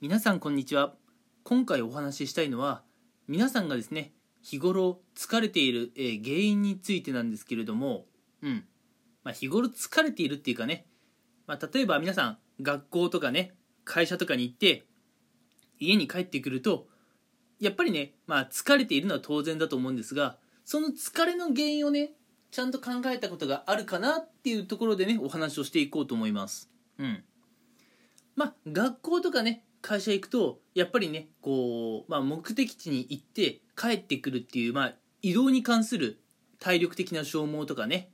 皆さんこんにちは。今回お話ししたいのは皆さんがですね日頃疲れている、えー原因についてなんですけれどもうん。まあ日頃疲れているっていうかね、まあ、例えば皆さん学校とかね会社とかに行って家に帰ってくるとやっぱりね、まあ、疲れているのは当然だと思うんですがその疲れの原因をねちゃんと考えたことがあるかなっていうところでねお話をしていこうと思います。うん。まあ学校とかね会社行くとやっぱりねこう、まあ、目的地に行って帰ってくるっていう、まあ、移動に関する体力的な消耗とかね。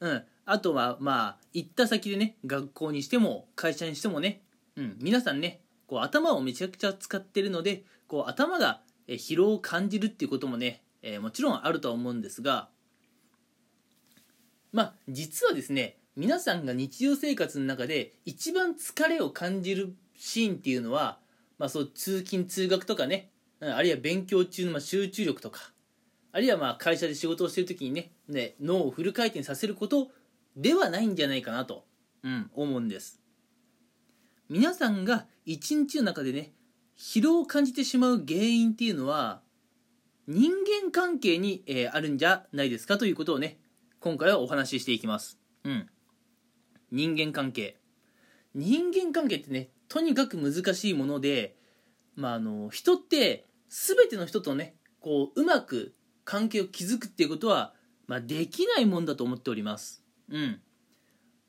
うん。あとはまあ行った先でね学校にしても会社にしてもね、うん、皆さんねこう頭をめちゃくちゃ使ってるのでこう頭が疲労を感じるっていうこともね、えーもちろんあるとは思うんですが。まあ実はですね皆さんが日常生活の中で一番疲れを感じるシーンっていうのは、まあ、そう通勤通学とかねあるいは勉強中のま集中力とかあるいはまあ会社で仕事をしてる時にねね脳をフル回転させることではないんじゃないかなと、うん、思うんです。皆さんが一日の中でね疲労を感じてしまう原因っていうのは人間関係に、えーあるんじゃないですかということをね今回はお話ししていきます。うん。人間関係。人間関係ってねとにかく難しいものでまああの人って全ての人とねこううまく関係を築くっていうことは、まあ、できないもんだと思っております。うん。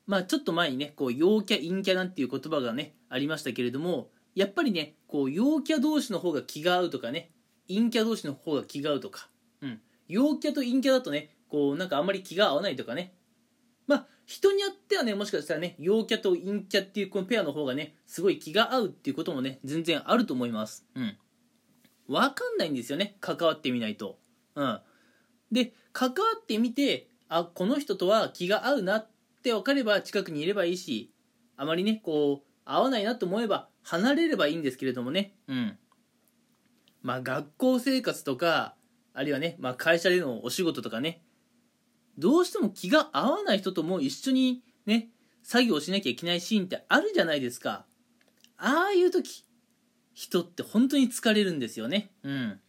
まあちょっと前にねこう陽キャ陰キャなんていう言葉がねありましたけれどもやっぱりねこう陽キャ同士の方が気が合うとかね陰キャ同士の方が気が合うとか、うん、陽キャと陰キャだとねこうなんかあんまり気が合わないとかねまあ人によってはねもしかしたらね陽キャと陰キャっていうこのペアの方がねすごい気が合うっていうこともね全然あると思います。うん。わかんないんですよね関わってみないと。うん。で関わってみてあこの人とは気が合うなって分かれば近くにいればいいしあまりねこう合わないなと思えば離れればいいんですけれどもね。うん。まあ学校生活とかあるいはね、まあ、会社でのお仕事とかねどうしても気が合わない人とも一緒にね作業しなきゃいけないシーンってあるじゃないですか。ああいう時人って本当に疲れるんですよね。うん。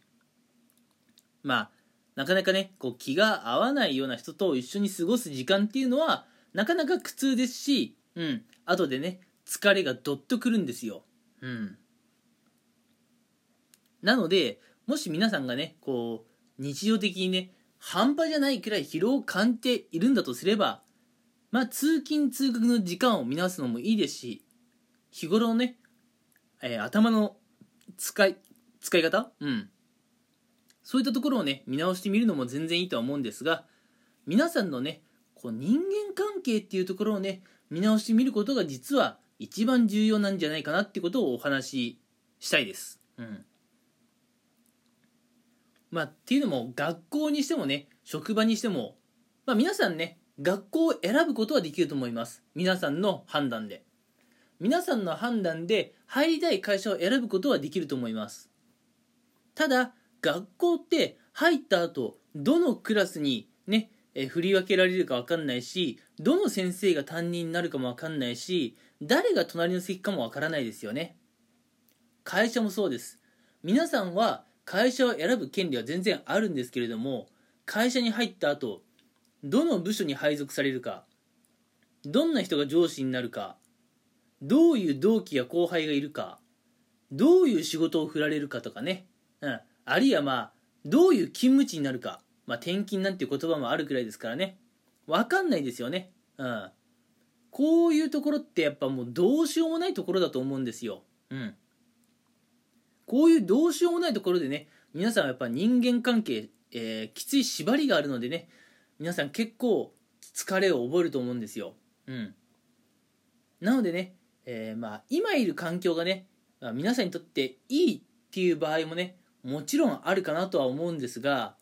まあなかなかねこう気が合わないような人と一緒に過ごす時間っていうのはなかなか苦痛ですしうん。後でね疲れがどっとくるんですよ。うん。なのでもし皆さんがねこう日常的にね半端じゃないくらい疲労を感じているんだとすればまあ通勤通学の時間を見直すのもいいですし日頃のね、えー頭の使い使い方？うん。そういったところをね見直してみるのも全然いいとは思うんですが皆さんのねこう人間関係っていうところをね見直してみることが実は一番重要なんじゃないかなってことをお話ししたいです。うん。まあ、っていうのも学校にしてもね職場にしても、まあ、皆さんね学校を選ぶことはできると思います。皆さんの判断で。皆さんの判断で入りたい会社を選ぶことはできると思います。ただ学校って入った後どのクラスにねえ振り分けられるか分かんないしどの先生が担任になるかも分かんないし誰が隣の席かも分からないですよね。会社もそうです。皆さんは会社を選ぶ権利は全然あるんですけれども会社に入った後どの部署に配属されるかどんな人が上司になるかどういう同期や後輩がいるかどういう仕事を振られるかとかね、うん、あるいはまあどういう勤務地になるか、まあ、転勤なんて言葉もあるくらいですからね分かんないですよね、うん、こういうところってやっぱもうどうしようもないところだと思うんですよ、うん、こういうどうしようもないところでね皆さんはやっぱ人間関係、えーきつい縛りがあるのでね皆さん結構疲れを覚えると思うんですよ、うん、なのでね、えーまあ今いる環境がねまあ皆さんにとっていいっていう場合もねもちろんあるかなとは思うんですが、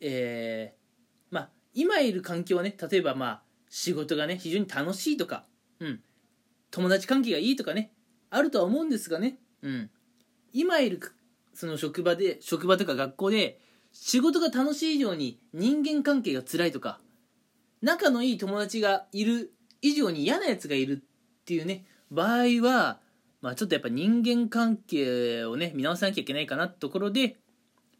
えーまあ今いる環境はね例えばまあ仕事がね非常に楽しいとか、うん、友達関係がいいとかねあるとは思うんですがね、うん、今いるその職場で職場とか学校で仕事が楽しい以上に人間関係が辛いとか仲のいい友達がいる以上に嫌なやつがいるっていうね場合はまあ、ちょっとやっぱ人間関係をね見直さなきゃいけないかなってところで、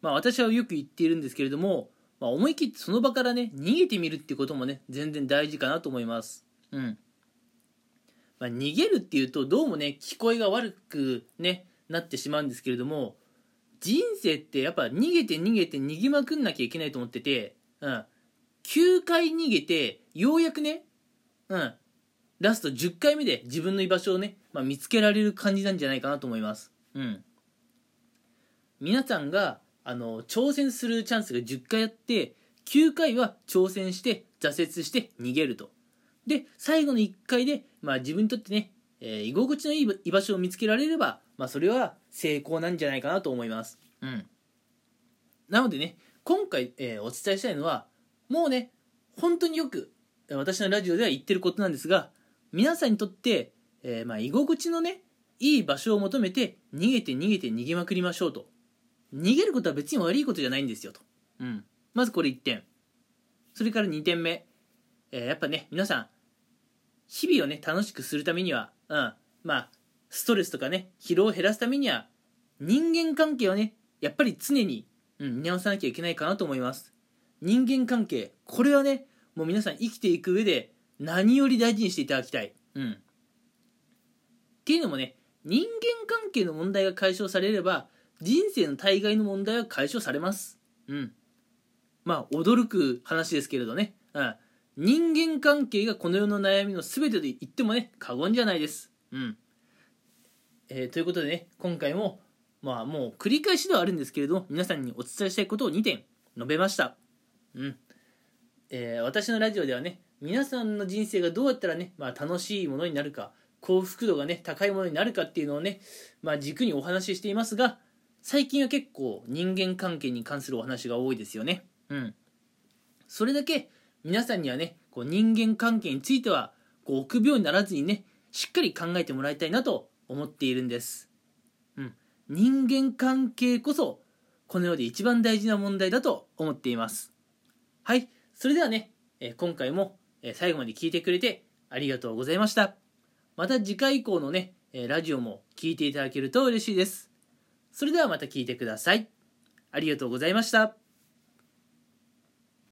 まあ、私はよく言っているんですけれども、まあ、思い切ってその場からね逃げてみるっていうこともね全然大事かなと思います。うん。まあ、逃げるっていうとどうもね聞こえが悪くねなってしまうんですけれども人生ってやっぱ逃げて逃げて逃げまくんなきゃいけないと思ってて、うん、9回逃げてようやくね、うん、ラスト10回目で自分の居場所をね、まあ、見つけられる感じなんじゃないかなと思います。うん。皆さんが、あの、挑戦するチャンスが10回あって、9回は挑戦して挫折して逃げると。で、最後の1回で、まあ自分にとってね、えー、居心地のいい居場所を見つけられれば、まあそれは成功なんじゃないかなと思います。うん。なのでね、今回、えー、お伝えしたいのは、もうね、本当によく私のラジオでは言ってることなんですが、皆さんにとって、えー、まあ居心地のねいい場所を求めて逃げて逃げて逃げまくりましょうと。逃げることは別に悪いことじゃないんですよと、うん、まずこれ1点。それから2点目、えー、やっぱね皆さん日々をね楽しくするためには、うん、まあストレスとかね疲労を減らすためには人間関係をねやっぱり常に、うん、見直さなきゃいけないかなと思います人間関係これはねもう皆さん生きていく上で何より大事にしていただきたい。うん。っていうのもね、人間関係の問題が解消されれば、人生の大概の問題は解消されます。うん。まあ、驚く話ですけれどね。うん。人間関係がこの世の悩みの全てと言ってもね、過言じゃないです。うん。えー、ということでね、今回も、まあもう繰り返しではあるんですけれど、皆さんにお伝えしたいことを2点述べました。うん。えー、私のラジオではね、皆さんの人生がどうやったらね、まあ、楽しいものになるか幸福度がね高いものになるかっていうのをね、まあ、軸にお話ししていますが最近は結構人間関係に関するお話が多いですよねうんそれだけ皆さんにはねこう人間関係についてはこう臆病にならずにねしっかり考えてもらいたいなと思っているんですうん人間関係こそこの世で一番大事な問題だと思っていますはいそれではね、え今回も最後まで聞いてくれてありがとうございました。また次回以降のね、ラジオも聞いていただけると嬉しいです。それではまた聞いてください。ありがとうございました。